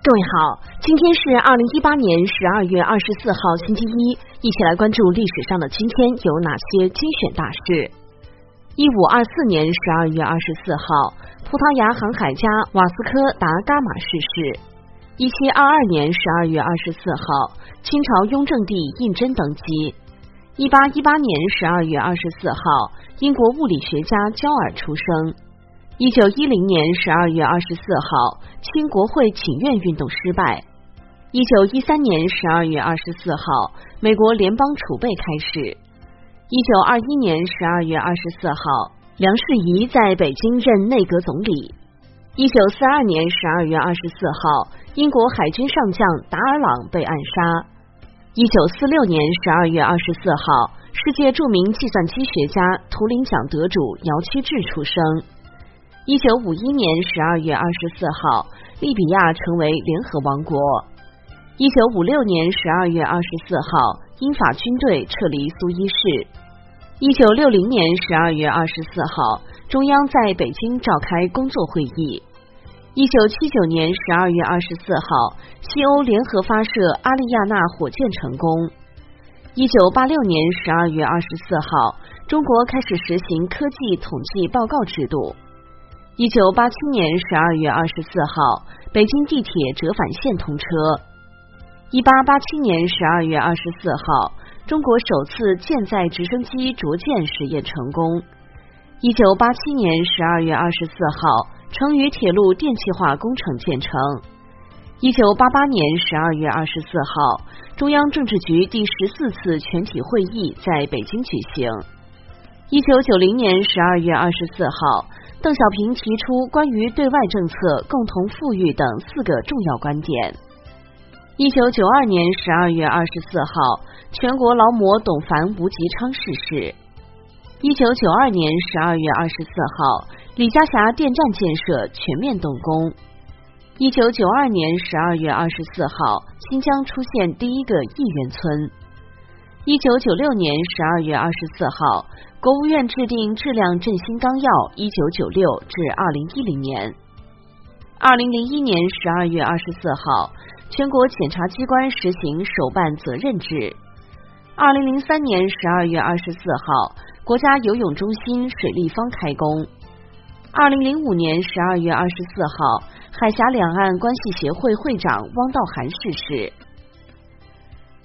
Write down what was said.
各位好，今天是二零一八年十二月二十四号，星期一，一起来关注历史上的今天有哪些精选大事。一五二四年十二月二十四号，葡萄牙航海家瓦斯科·达伽马逝世。一七二二年十二月二十四号，清朝雍正帝胤禛登基。一八一八年十二月二十四号，英国物理学家焦耳出生。一九一零年十二月二十四号，清国会请愿运动失败。一九一三年十二月二十四号，美国联邦储备开始。一九二一年十二月二十四号，梁士仪在北京任内阁总理。一九四二年十二月二十四号，英国海军上将达尔朗被暗杀。一九四六年十二月二十四号，世界著名计算机学家、图灵奖得主姚期智出生。一九五一年十二月二十四号，利比亚成为联合王国。一九五六年十二月二十四号，英法军队撤离苏伊士。一九六零年十二月二十四号，中央在北京召开工作会议。一九七九年十二月二十四号，西欧联合发射阿利亚纳火箭成功。一九八六年十二月二十四号，中国开始实行科技统计报告制度。一九八七年十二月二十四号，北京地铁折返线通车。一八八七年十二月二十四号，中国首次舰载直升机着舰实验成功。一九八七年十二月二十四号。成渝铁路电气化工程建成。一九八八年十二月二十四号，中央政治局第十四次全体会议在北京举行。一九九零年十二月二十四号，邓小平提出关于对外政策共同富裕等四个重要观点。一九九二年十二月二十四号，全国劳模董凡吴吉昌逝世。一九九二年十二月二十四号。李家峡电站建设全面动工。一九九二年十二月二十四号，新疆出现第一个亿元村。一九九六年十二月二十四号，国务院制定质量振兴纲要（一九九六至二零一零年）。二零零一年十二月二十四号，全国检察机关实行首办责任制。二零零三年十二月二十四号，国家游泳中心水立方开工。二零零五年十二月二十四号，海峡两岸关系协会会长汪道涵逝世。